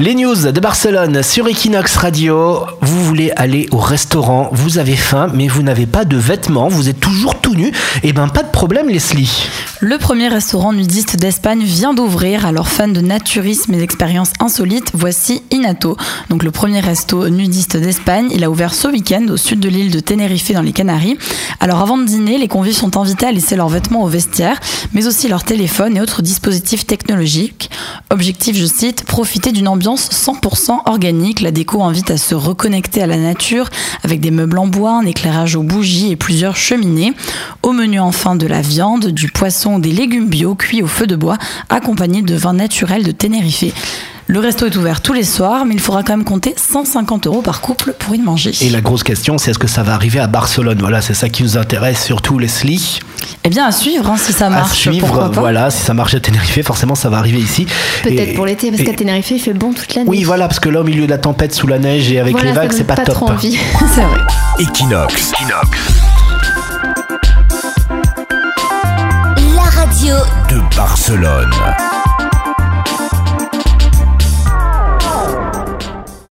Les news de Barcelone sur Equinox Radio. Vous voulez aller au restaurant, vous avez faim, mais vous n'avez pas de vêtements, vous êtes toujours tout nu. Eh ben, pas de problème, Leslie. Le premier restaurant nudiste d'Espagne vient d'ouvrir. Alors, fan de naturisme et d'expériences insolites, voici Inato. Donc, le premier resto nudiste d'Espagne. Il a ouvert ce week-end au sud de l'île de Tenerife dans les Canaries. Alors, avant de dîner, les convives sont invités à laisser leurs vêtements au vestiaire, mais aussi leur téléphone et autres dispositifs technologiques. Objectif, je cite, profiter d'une ambiance 100% organique. La déco invite à se reconnecter à la nature avec des meubles en bois, un éclairage aux bougies et plusieurs cheminées. Au menu enfin de la viande, du poisson, des légumes bio cuits au feu de bois, accompagnés de vin naturel de Tenerife. Le resto est ouvert tous les soirs, mais il faudra quand même compter 150 euros par couple pour y manger. Et la grosse question, c'est est-ce que ça va arriver à Barcelone? Voilà, c'est ça qui nous intéresse surtout, Leslie. Eh bien, à suivre, hein, si ça marche. À suivre, voilà, si ça marche à Tenerife, forcément, ça va arriver ici. Peut-être pour l'été, parce qu'à Tenerife, il fait bon toute l'année. Oui, voilà, parce que là, au milieu de la tempête, sous la neige et avec les vagues, c'est pas, pas top. Trop envie. c'est vrai. Equinox. La radio de Barcelone.